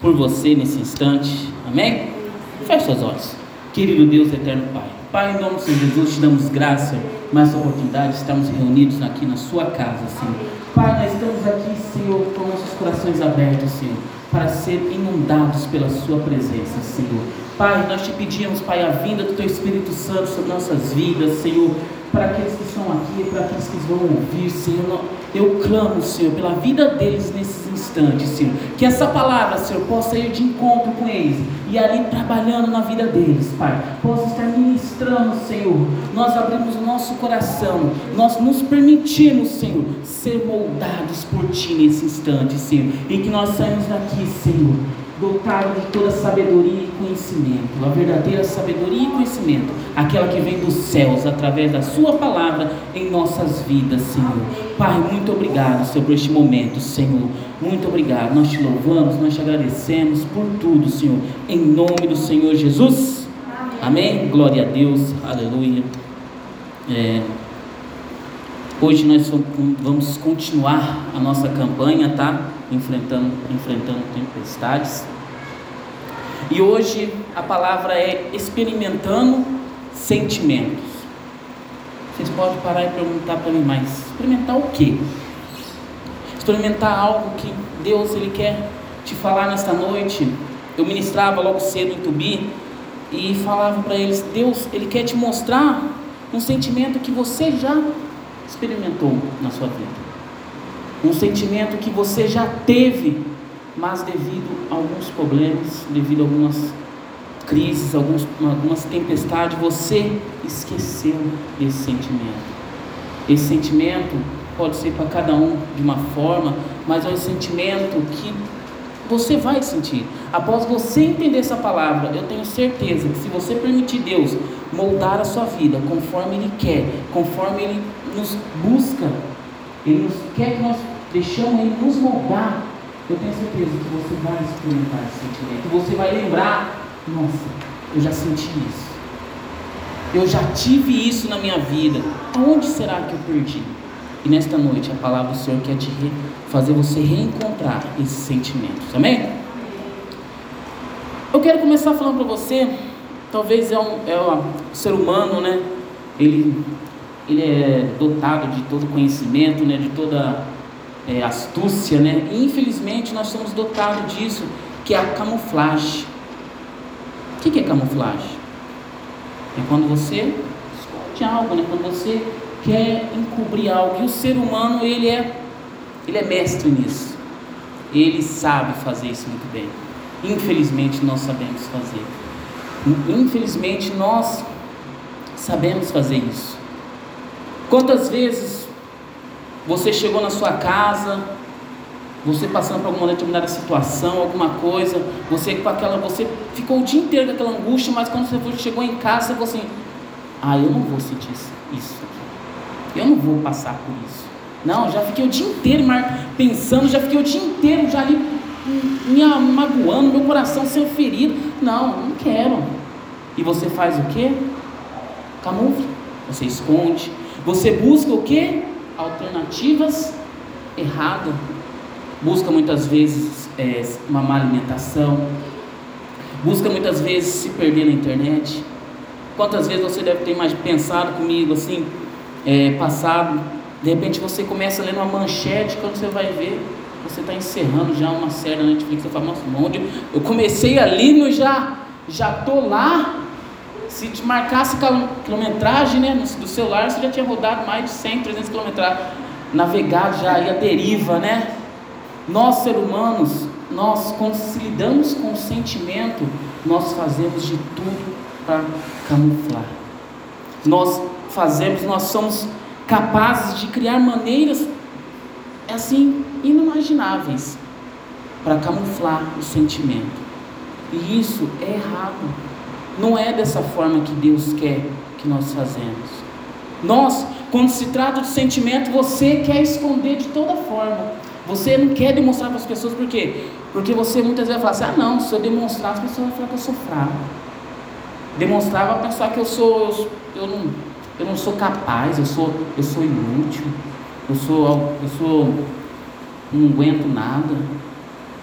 por você nesse instante. Amém? Feche seus olhos. Querido Deus eterno Pai. Pai, em nome Senhor Jesus, te damos graça mais oportunidade de estarmos reunidos aqui na sua casa, Senhor. Pai, nós estamos aqui, Senhor, com nossos corações abertos, Senhor, para ser inundados pela sua presença, Senhor. Pai, nós te pedimos, Pai, a vinda do Teu Espírito Santo sobre nossas vidas, Senhor, para aqueles que estão aqui, para aqueles que vão ouvir, Senhor. Eu clamo, Senhor, pela vida deles nesses instantes, Senhor. Que essa palavra, Senhor, possa ir de encontro com eles e ali trabalhando na vida deles, Pai. Possa estar ministrando, Senhor. Nós abrimos o nosso coração, nós nos permitimos, Senhor, ser moldados por Ti nesse instante, Senhor. E que nós saímos daqui, Senhor dotado de toda sabedoria e conhecimento, a verdadeira sabedoria e conhecimento, aquela que vem dos céus através da Sua palavra em nossas vidas, Senhor. Pai, muito obrigado, Senhor, por este momento, Senhor. Muito obrigado. Nós te louvamos, nós te agradecemos por tudo, Senhor. Em nome do Senhor Jesus. Amém. Amém? Glória a Deus. Aleluia. É, hoje nós vamos continuar a nossa campanha, tá? Enfrentando, enfrentando tempestades. E hoje a palavra é experimentando sentimentos. Vocês podem parar e perguntar para mim, mas experimentar o quê? Experimentar algo que Deus ele quer te falar nesta noite. Eu ministrava logo cedo em Tubi e falava para eles, Deus ele quer te mostrar um sentimento que você já experimentou na sua vida um sentimento que você já teve, mas devido a alguns problemas, devido a algumas crises, algumas tempestades, você esqueceu esse sentimento. Esse sentimento pode ser para cada um de uma forma, mas é um sentimento que você vai sentir. Após você entender essa palavra, eu tenho certeza que se você permitir Deus moldar a sua vida conforme Ele quer, conforme Ele nos busca, Ele nos quer que nós deixamos Ele nos moldar, eu tenho certeza que você vai experimentar esse sentimento. Você vai lembrar, nossa, eu já senti isso. Eu já tive isso na minha vida. Aonde será que eu perdi? E nesta noite a palavra do Senhor quer te fazer você reencontrar esses sentimentos. Amém? Eu quero começar falando para você, talvez é um, é um ser humano, né? Ele, ele é dotado de todo conhecimento, né? De toda é, astúcia, né? Infelizmente nós somos dotados disso, que é a camuflagem. O que, que é camuflagem? É quando você esconde algo, né? Quando você quer encobrir algo. E o ser humano ele é, ele é mestre nisso. Ele sabe fazer isso muito bem. Infelizmente nós sabemos fazer. Infelizmente nós sabemos fazer isso. Quantas vezes você chegou na sua casa, você passando por alguma determinada situação, alguma coisa, você com aquela, você ficou o dia inteiro com aquela angústia, mas quando você chegou em casa, você falou assim: Ah, eu não vou sentir isso aqui. Eu não vou passar por isso. Não, já fiquei o dia inteiro pensando, já fiquei o dia inteiro já ali me magoando, meu coração sendo ferido. Não, não quero. E você faz o quê? Camufla. Você esconde. Você busca o quê? Alternativas erradas, busca muitas vezes é, uma má alimentação, busca muitas vezes se perder na internet. Quantas vezes você deve ter mais pensado comigo assim, é, passado, de repente você começa lendo uma manchete, quando você vai ver, você está encerrando já uma série na Netflix, você fala, nossa, onde eu comecei ali, mas já já tô lá, se te marcasse quilometragem né, do celular, você já tinha rodado mais de 100, 300 quilometragens. Navegado já ia deriva, né? Nós, seres humanos, nós, quando se lidamos com o sentimento, nós fazemos de tudo para camuflar. Nós fazemos, nós somos capazes de criar maneiras assim inimagináveis para camuflar o sentimento. E isso é errado. Não é dessa forma que Deus quer que nós fazemos. Nós, quando se trata de sentimento, você quer esconder de toda forma. Você não quer demonstrar para as pessoas por quê? Porque você muitas vezes fala assim: ah, não, se eu demonstrar, as pessoas vão falar que eu sou fraco. Demonstrar vai pensar que eu sou, eu, eu, não, eu não sou capaz, eu sou, eu sou inútil, eu sou, eu sou, não aguento nada.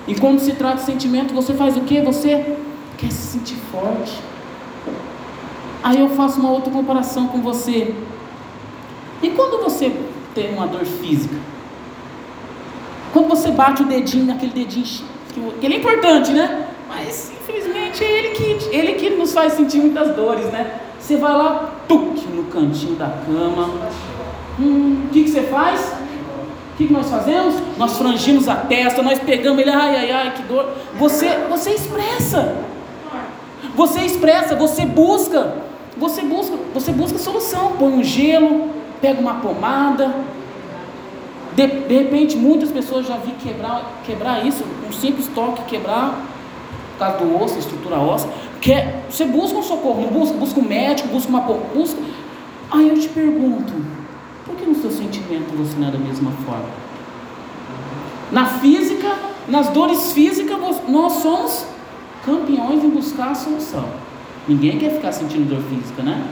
E quando se trata de sentimento, você faz o que? Você quer se sentir forte. Aí eu faço uma outra comparação com você. E quando você tem uma dor física? Quando você bate o dedinho naquele dedinho, que ele é importante, né? Mas infelizmente é ele que, ele que nos faz sentir muitas dores, né? Você vai lá, tuque, no cantinho da cama. Hum, o que, que você faz? O que, que nós fazemos? Nós frangimos a testa, nós pegamos ele, ai, ai, ai, que dor. Você, você expressa. Você expressa, você busca. Você busca, você busca solução. Põe um gelo, pega uma pomada. De, de repente, muitas pessoas já vi quebrar, quebrar isso, um simples toque quebrar, por causa do osso, estrutura óssea. Quer, você busca um socorro, não busca, busca um médico, busca uma busca. Aí eu te pergunto, por que no seu sentimento você não é da mesma forma? Na física, nas dores físicas, nós somos campeões em buscar a solução. Ninguém quer ficar sentindo dor física, né?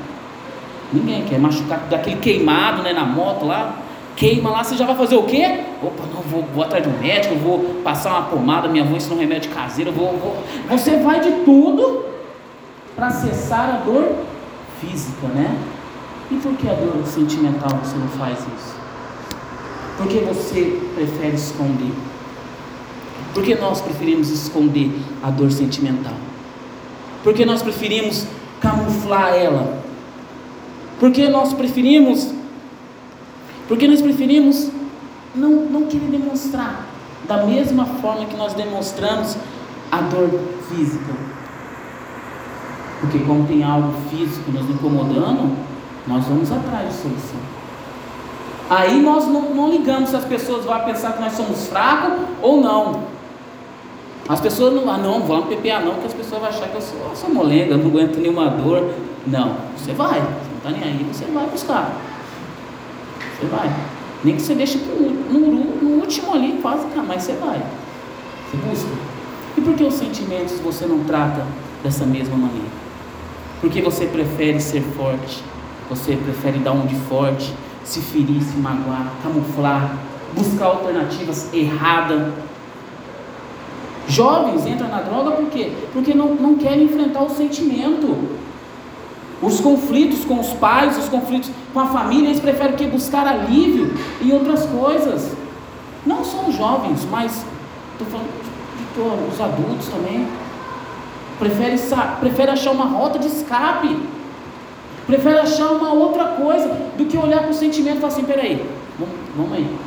Ninguém quer machucar daquele queimado, né, na moto lá. Queima lá, você já vai fazer o quê? Opa, não, vou, vou atrás de um médico, vou passar uma pomada, minha avó ensinou um remédio caseiro, vou, vou. Você vai de tudo para cessar a dor física, né? E por que a dor sentimental você não faz isso? Por que você prefere esconder? Por que nós preferimos esconder a dor sentimental? Por que nós preferimos camuflar ela? Por que nós preferimos porque nós preferimos não, não querer demonstrar da mesma forma que nós demonstramos a dor física. Porque como tem algo físico nos incomodando, nós vamos atrás de solução. Aí nós não, não ligamos se as pessoas vão pensar que nós somos fracos ou não. As pessoas não, ah não, vamos PPA não, porque as pessoas vão achar que eu sou, eu sou molenga, não aguento nenhuma dor. Não, você vai, você não está nem aí, você vai buscar. Você vai. Nem que você deixe no, no, último ali, quase, mas você vai. Você busca. E por que os sentimentos você não trata dessa mesma maneira? Porque você prefere ser forte, você prefere dar um de forte, se ferir, se magoar, camuflar, buscar alternativas erradas. Jovens entram na droga por quê? Porque não, não querem enfrentar o sentimento. Os conflitos com os pais, os conflitos com a família, eles preferem que buscar alívio em outras coisas. Não só os jovens, mas estou falando de todos, os adultos também. Prefere, prefere achar uma rota de escape. Prefere achar uma outra coisa do que olhar para o sentimento e falar assim, peraí, vamos, vamos aí,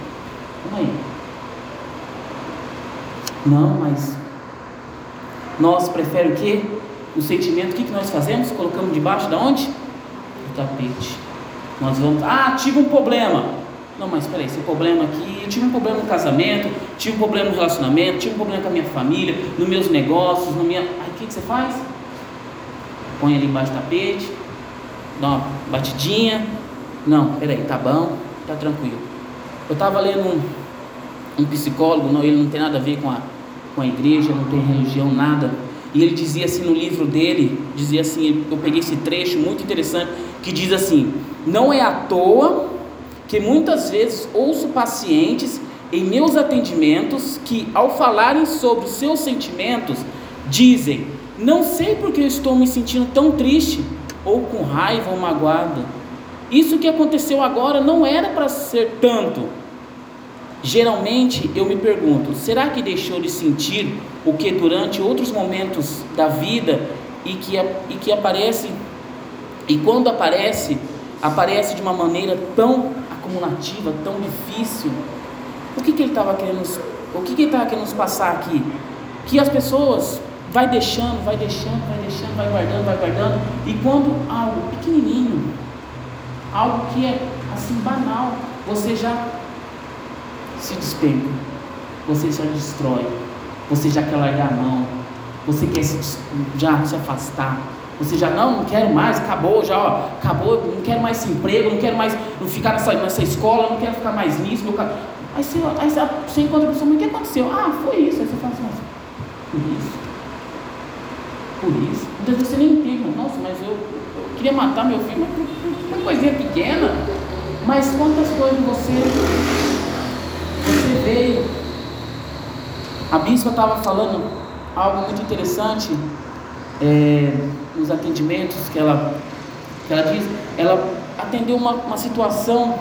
vamos aí. Não, mas nós prefere o quê? o sentimento, o que, nós fazemos? Colocamos debaixo da onde? Do tapete. Nós vamos, ah, tive um problema. Não, mas peraí, esse problema aqui, eu tive um problema no casamento, tive um problema no relacionamento, tive um problema com a minha família, nos meus negócios, no minha. Aí o que, que você faz? Põe ali embaixo do tapete, dá uma batidinha. Não, peraí, tá bom, tá tranquilo. Eu estava lendo um, um psicólogo, não, ele não tem nada a ver com a, com a igreja, não tem religião, nada e ele dizia assim no livro dele, dizia assim, eu peguei esse trecho muito interessante, que diz assim: "Não é à toa que muitas vezes ouço pacientes em meus atendimentos que ao falarem sobre os seus sentimentos, dizem: "Não sei porque eu estou me sentindo tão triste ou com raiva ou magoada. Isso que aconteceu agora não era para ser tanto." Geralmente eu me pergunto: será que deixou de sentir o que durante outros momentos da vida e que, e que aparece, e quando aparece, aparece de uma maneira tão acumulativa, tão difícil? O que, que ele estava querendo, o que, que querendo nos passar aqui? Que as pessoas vai deixando, vai deixando, vai deixando, vai guardando, vai guardando, e quando algo pequenininho, algo que é assim banal, você já se despenca, você já destrói, você já quer largar a mão, você quer se, já se afastar, você já não, não quero mais, acabou já, ó, acabou, não quero mais esse emprego, não quero mais não ficar nessa, nessa escola, não quero ficar mais nisso, meu cara. Aí você, aí você encontra a pessoa, mas o que aconteceu? Ah, foi isso. Aí você fala assim, por isso. Por isso. Muitas vezes você nem entende, nossa, mas eu, eu queria matar meu filho, mas uma coisinha pequena. Mas quantas coisas você você veio A bispa estava falando algo muito interessante é, nos atendimentos que ela, que ela diz. Ela atendeu uma, uma situação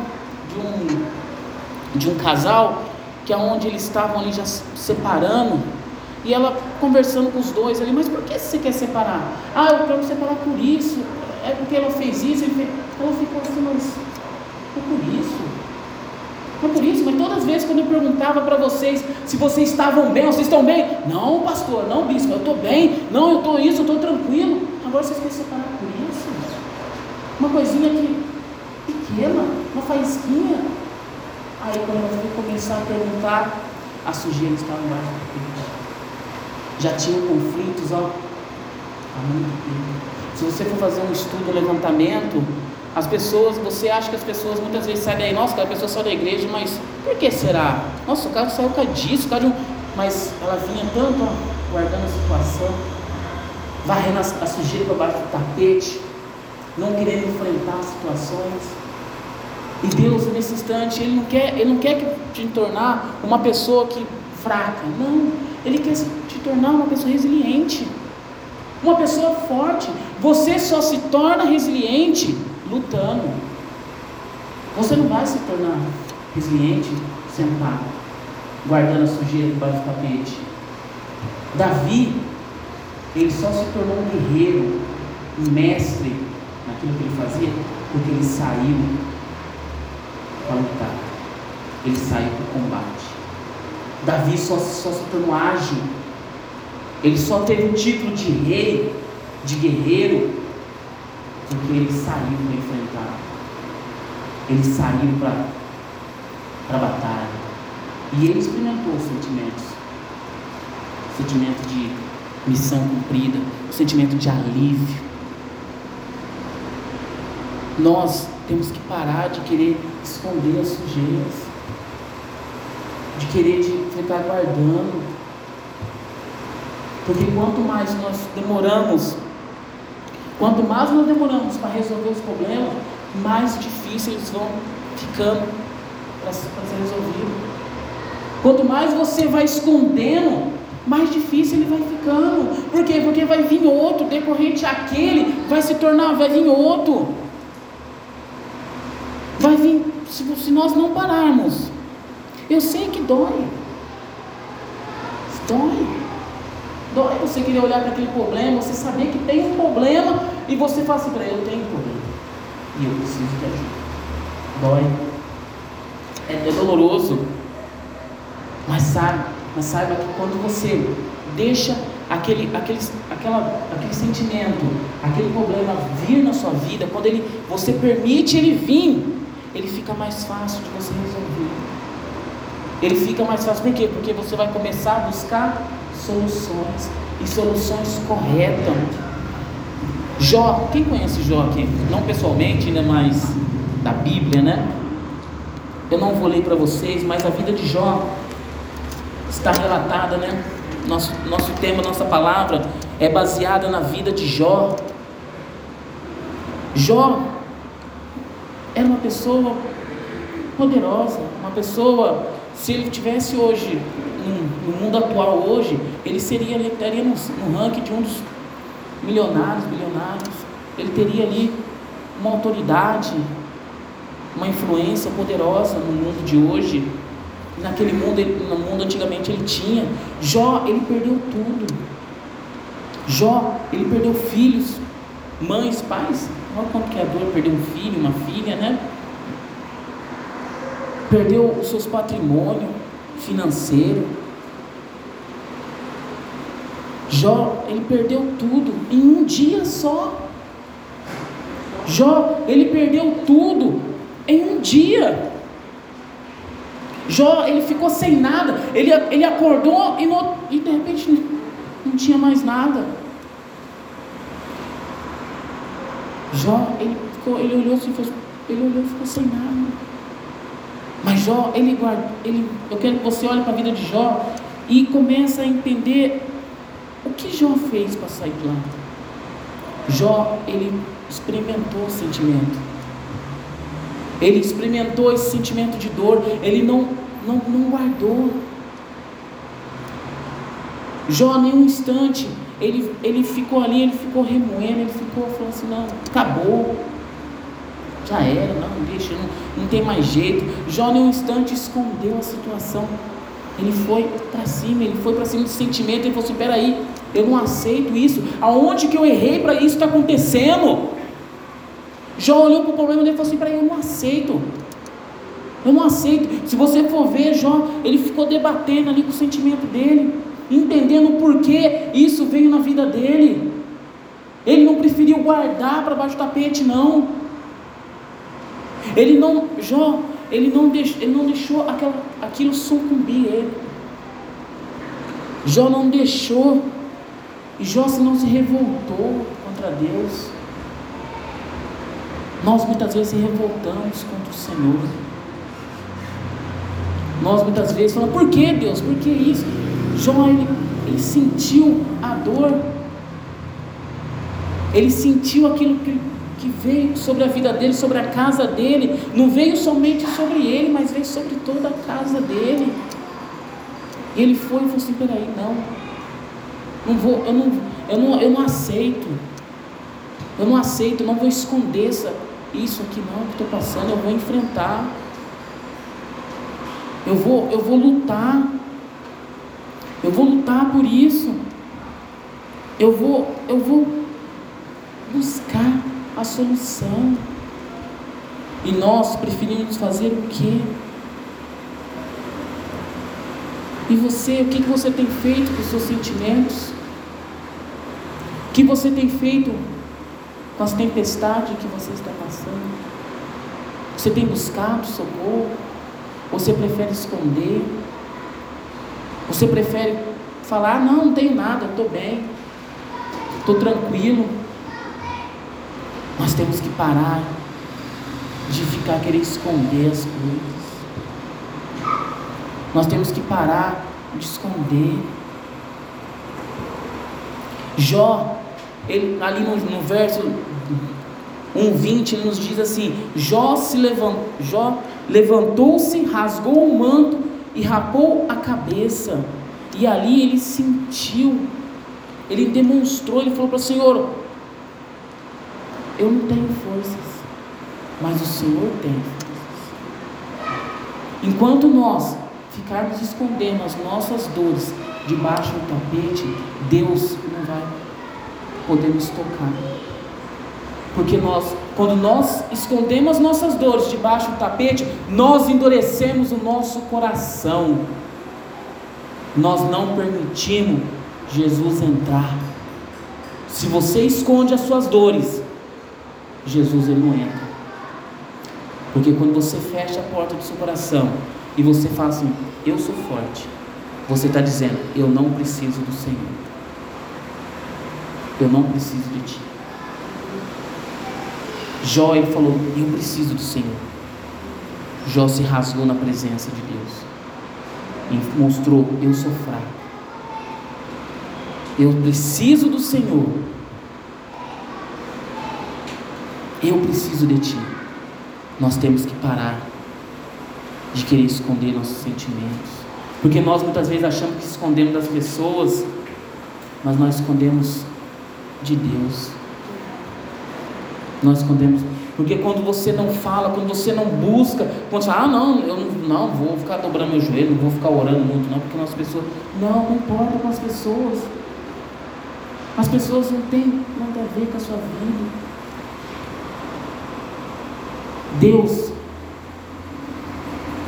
de um, de um casal que é onde eles estavam ali já se separando e ela conversando com os dois ali, mas por que você quer separar? Ah, eu quero separar por isso, é porque ela fez isso, ela ficou assim, mas é por isso. É por isso, mas todas as vezes quando eu perguntava para vocês se vocês estavam bem, vocês estão bem? Não, pastor, não, bispo, eu estou bem, não, eu estou isso, eu estou tranquilo. Agora vocês querem separar por isso? Uma coisinha que pequena, uma faísquinha. Aí quando eu fui começar a perguntar, a sujeira estava embaixo do peito. Já tinham conflitos ó, há muito tempo. Se você for fazer um estudo, um levantamento, as pessoas, você acha que as pessoas muitas vezes saem daí, nossa, aquela pessoa saiu da igreja, mas por que será? Nossa, o cara saiu por causa disso, por causa de um. Mas ela vinha tanto ó, guardando a situação, varrendo a, a sujeira para baixo do tapete, não querendo enfrentar as situações. E Deus, nesse instante, Ele não quer, Ele não quer te tornar uma pessoa que fraca. Não. Ele quer te tornar uma pessoa resiliente. Uma pessoa forte. Você só se torna resiliente lutando. Você não vai se tornar resiliente sentado, guardando a sujeira debaixo do tapete. Davi, ele só se tornou um guerreiro, um mestre naquilo que ele fazia, porque ele saiu para lutar. Ele saiu para o combate. Davi só, só se tornou ágil. Ele só teve o título de rei, de guerreiro, porque ele saiu para enfrentar. Ele saiu para a batalha. E ele experimentou os sentimentos. O sentimento de missão cumprida, o sentimento de alívio. Nós temos que parar de querer esconder as sujeiras, de querer de ficar guardando. Porque quanto mais nós demoramos Quanto mais nós demoramos para resolver os problemas, mais difíceis eles vão ficando para ser resolvido. Quanto mais você vai escondendo, mais difícil ele vai ficando. Por quê? Porque vai vir outro, decorrente aquele, vai se tornar, vai vir outro. Vai vir, se, se nós não pararmos. Eu sei que dói. Dói. Dói você querer olhar para aquele problema, você saber que tem um problema e você fala assim para ele, eu tenho um problema. E eu preciso de ajuda. Dói. É, é doloroso. Mas sabe, mas saiba que quando você deixa aquele, aquele, aquela, aquele sentimento, aquele problema vir na sua vida, quando ele, você permite ele vir, ele fica mais fácil de você resolver. Ele fica mais fácil, por quê? Porque você vai começar a buscar soluções e soluções corretas. Jó, quem conhece Jó aqui? Não pessoalmente, né, mas da Bíblia, né? Eu não vou ler para vocês, mas a vida de Jó está relatada, né? Nosso, nosso tema, nossa palavra é baseada na vida de Jó. Jó era uma pessoa poderosa, uma pessoa, se ele tivesse hoje no, mundo atual hoje, ele seria, ele estaria no, no ranking de um dos milionários, bilionários. Ele teria ali uma autoridade, uma influência poderosa no mundo de hoje. Naquele mundo, no mundo antigamente ele tinha. Jó, ele perdeu tudo. Jó, ele perdeu filhos, mães, pais. Olha quanto que é dor perder um filho, uma filha, né? Perdeu os seus patrimônios financeiro. Jó, ele perdeu tudo em um dia só. Jó, ele perdeu tudo em um dia. Jó, ele ficou sem nada. Ele, ele acordou e, no, e de repente não, tinha mais nada. Jó, ele, ficou, ele olhou assim, ele olhou e ficou sem nada. Mas Jó, ele guarda, ele, eu quero que você olhe para a vida de Jó e comece a entender que Jó fez para sair de lá. Jó, ele experimentou o sentimento. Ele experimentou esse sentimento de dor. Ele não, não, não guardou. Jó, nem um instante, ele, ele ficou ali, ele ficou remoendo, ele ficou falando assim: não, acabou, já era, não, deixa, não, não tem mais jeito. Jó, nem um instante, escondeu a situação. Ele foi para cima, ele foi para cima do sentimento, ele falou assim: peraí, eu não aceito isso. Aonde que eu errei para isso estar tá acontecendo? Jó olhou para o problema dele e falou assim: peraí, eu não aceito. Eu não aceito. Se você for ver, Jó, ele ficou debatendo ali com o sentimento dele, entendendo por que isso veio na vida dele. Ele não preferiu guardar para baixo do tapete, não. Ele não, Jó, ele não, deixou, ele não deixou aquela, aquilo sucumbir ele. Jó não deixou. E Jó não se revoltou contra Deus. Nós muitas vezes se revoltamos contra o Senhor. Nós muitas vezes falamos, por que Deus? Por que isso? Jó, ele, ele sentiu a dor. Ele sentiu aquilo que, que veio sobre a vida dele, sobre a casa dele. Não veio somente sobre ele, mas veio sobre toda a casa dele. E ele foi e falou assim, peraí, não. Não vou, eu não, eu não, eu não aceito. Eu não aceito, não vou esconder essa, isso aqui não que estou passando, eu vou enfrentar. Eu vou, eu vou lutar. Eu vou lutar por isso. Eu vou, eu vou solução. E nós preferimos fazer o quê? E você, o que, você tem feito com os seus sentimentos? O que você tem feito com as tempestades que você está passando? Você tem buscado socorro? Você prefere esconder? Você prefere falar, não, não tenho nada, estou bem, estou tranquilo. Temos que parar de ficar querendo esconder as coisas. Nós temos que parar de esconder. Jó, ele, ali no, no verso 1,20, ele nos diz assim: Jó se levantou, Jó levantou-se, rasgou o manto e rapou a cabeça. E ali ele sentiu, ele demonstrou, ele falou para o Senhor: Eu não tenho forças, mas o Senhor tem forças. Enquanto nós ficarmos escondendo as nossas dores debaixo do tapete, Deus não vai poder nos tocar. Porque nós, quando nós escondemos nossas dores debaixo do tapete, nós endurecemos o nosso coração. Nós não permitimos Jesus entrar. Se você esconde as suas dores, Jesus ele não entra. Porque quando você fecha a porta do seu coração e você fala assim, eu sou forte, você está dizendo, eu não preciso do Senhor. Eu não preciso de ti. Jó ele falou: Eu preciso do Senhor. Jó se rasgou na presença de Deus e mostrou: Eu sou fraco. Eu preciso do Senhor. Eu preciso de Ti. Nós temos que parar de querer esconder nossos sentimentos. Porque nós muitas vezes achamos que escondemos das pessoas, mas nós escondemos de Deus. Nós escondemos. Porque quando você não fala, quando você não busca, quando você fala, ah não, eu não, não vou ficar dobrando meu joelho, não vou ficar orando muito, não, porque as pessoas. Não, não importa com as pessoas. As pessoas não têm nada a ver com a sua vida. Deus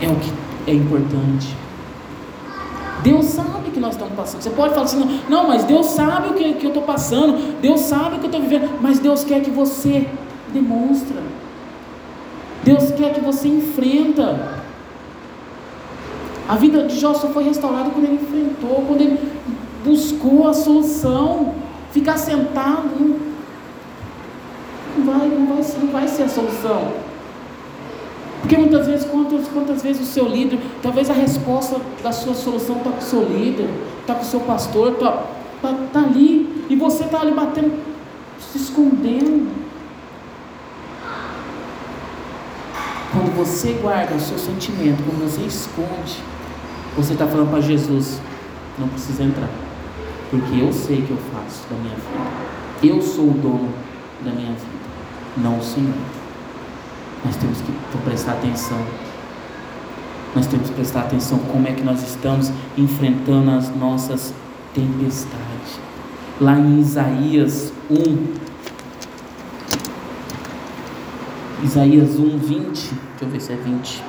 é o que é importante. Deus sabe que nós estamos passando. Você pode falar assim, não, mas Deus sabe o que, que eu estou passando, Deus sabe o que eu estou vivendo, mas Deus quer que você demonstra. Deus quer que você enfrenta. A vida de Jó só foi restaurada quando ele enfrentou, quando ele buscou a solução. Ficar sentado não, vai, não vai, não vai ser a solução. Porque muitas vezes, quantas, quantas vezes o seu líder, talvez a resposta da sua solução está com o seu líder, está com o seu pastor, está tá, tá ali, e você está ali batendo, se escondendo. Quando você guarda o seu sentimento, quando você esconde, você está falando para Jesus, não precisa entrar. porque eu sei que eu faço da minha vida. Eu sou o dono da minha vida, não o Senhor. Nós temos que prestar atenção. Nós temos que prestar atenção como é que nós estamos enfrentando as nossas tempestades. Lá em Isaías 1, Isaías 1, 20, deixa eu ver se é 20.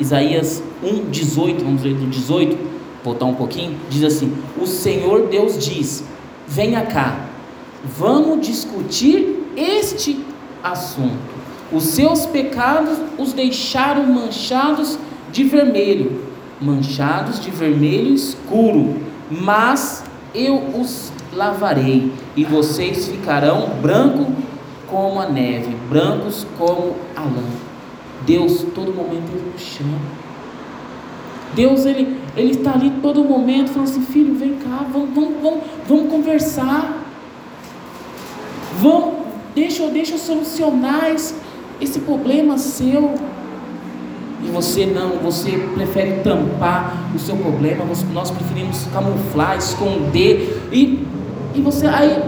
Isaías 1, 18, vamos ler do 18, voltar um pouquinho, diz assim: O Senhor Deus diz: Venha cá, vamos discutir este assunto. Os seus pecados os deixaram manchados de vermelho, manchados de vermelho escuro, mas eu os lavarei, e vocês ficarão branco como a neve, brancos como a lã. Deus, todo momento, Ele nos chama. Deus, Ele Ele está ali todo momento falando assim: Filho, vem cá, vamos, vamos, vamos, vamos conversar. Vamos, deixa, deixa eu solucionar esse, esse problema seu. E você não, você prefere tampar o seu problema, nós preferimos camuflar, esconder, e, e você aí,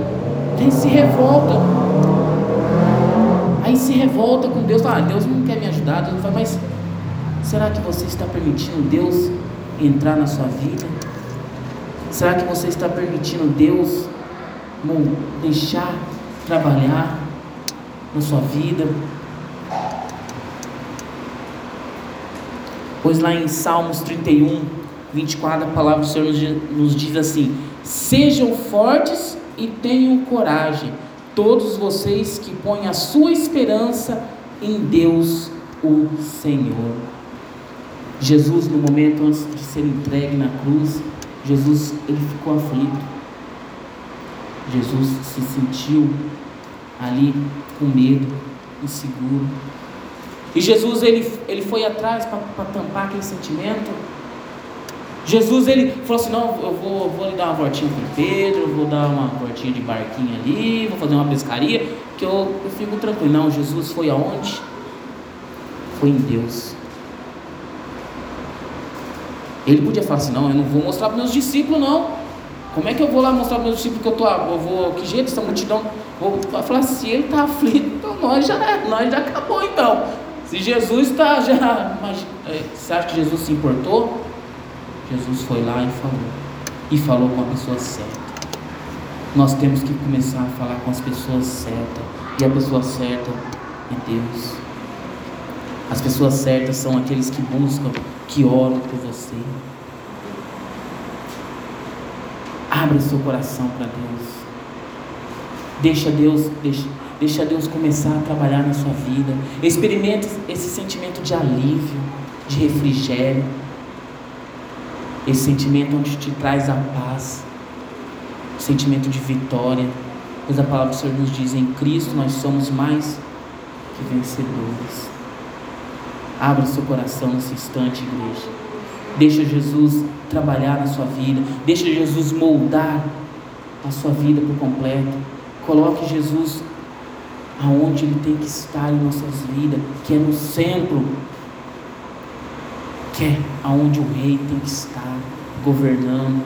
se revolta. Aí se revolta com Deus, ah, Deus não quer me ajudar, Deus faz, mas será que você está permitindo Deus entrar na sua vida? Será que você está permitindo Deus deixar trabalhar na sua vida? Pois lá em Salmos 31, 24, a palavra do Senhor nos diz assim: Sejam fortes e tenham coragem, todos vocês que põem a sua esperança em Deus, o Senhor. Jesus, no momento antes de ser entregue na cruz, Jesus ele ficou aflito. Jesus se sentiu ali com medo, inseguro. E Jesus ele, ele foi atrás para tampar aquele sentimento. Jesus ele falou assim: Não, eu vou, vou lhe dar uma voltinha com Pedro, eu vou dar uma voltinha de barquinho ali, vou fazer uma pescaria, que eu, eu fico tranquilo. Não, Jesus foi aonde? Foi em Deus. Ele podia falar assim: Não, eu não vou mostrar para meus discípulos, não. Como é que eu vou lá mostrar para meus discípulos que eu tô, eu vou, que jeito essa multidão? Vou falar se ele está aflito, então nós já, nós já acabou então. Se Jesus está já. É, você acha que Jesus se importou? Jesus foi lá e falou. E falou com a pessoa certa. Nós temos que começar a falar com as pessoas certas. E a pessoa certa é Deus. As pessoas certas são aqueles que buscam, que oram por você. Abra seu coração para Deus. Deixa Deus, deixa, Deixa Deus começar a trabalhar na sua vida. Experimente esse sentimento de alívio, de refrigério. Esse sentimento onde te traz a paz. Sentimento de vitória. Pois a palavra do Senhor nos diz: em Cristo nós somos mais que vencedores. Abra seu coração nesse instante, igreja. Deixa Jesus trabalhar na sua vida. Deixa Jesus moldar a sua vida por completo. Coloque Jesus aonde Ele tem que estar em nossas vidas, que é no centro, que é aonde o Rei tem que estar, governando.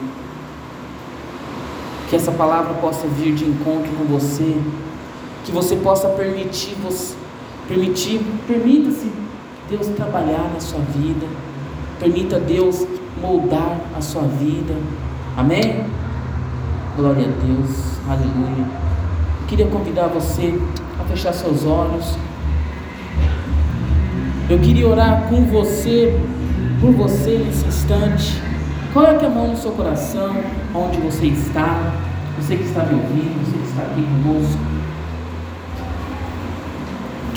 Que essa palavra possa vir de encontro com você, que você possa permitir, você, permitir, permita-se Deus trabalhar na sua vida, permita Deus moldar a sua vida. Amém? Glória a Deus, aleluia. Queria convidar você a fechar seus olhos. Eu queria orar com você, por você nesse instante. Coloque a mão no seu coração, onde você está, você que está me ouvindo, você que está aqui conosco.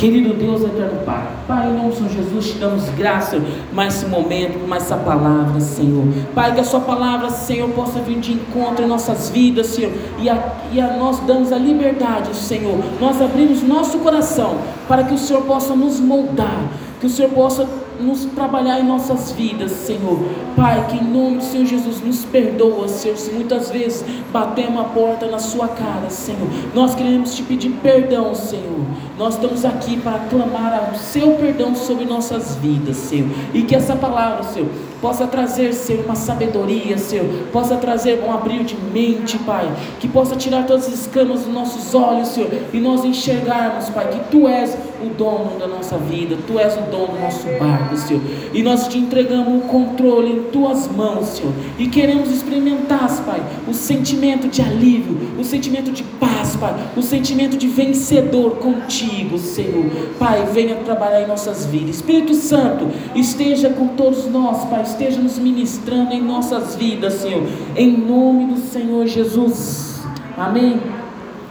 Querido Deus, eterno Pai, Pai, em nome do Senhor Jesus, te damos graça mais esse momento, mais essa palavra, Senhor. Pai, que a Sua palavra, Senhor, possa vir de encontro em nossas vidas, Senhor, e a, e a nós damos a liberdade, Senhor. Nós abrimos nosso coração para que o Senhor possa nos moldar, que o Senhor possa nos trabalhar em nossas vidas, Senhor. Pai, que em nome do Senhor Jesus nos perdoa, Senhor, se muitas vezes batemos a porta na sua cara, Senhor. Nós queremos te pedir perdão, Senhor. Nós estamos aqui para clamar o seu perdão sobre nossas vidas, Senhor. E que essa palavra, Senhor, possa trazer, Senhor, uma sabedoria, Senhor, possa trazer um abrir de mente, Pai, que possa tirar todas as escamas dos nossos olhos, Senhor, e nós enxergarmos, Pai, que Tu és o dono da nossa vida, Tu és o dono do nosso barco, Senhor, e nós te entregamos o controle em Tuas mãos, Senhor, e queremos experimentar, Pai, o sentimento de alívio, o sentimento de paz, Pai, o sentimento de vencedor contigo, Senhor, Pai, venha trabalhar em nossas vidas, Espírito Santo, esteja com todos nós, Pai, esteja nos ministrando em nossas vidas, Senhor, em nome do Senhor Jesus. Amém.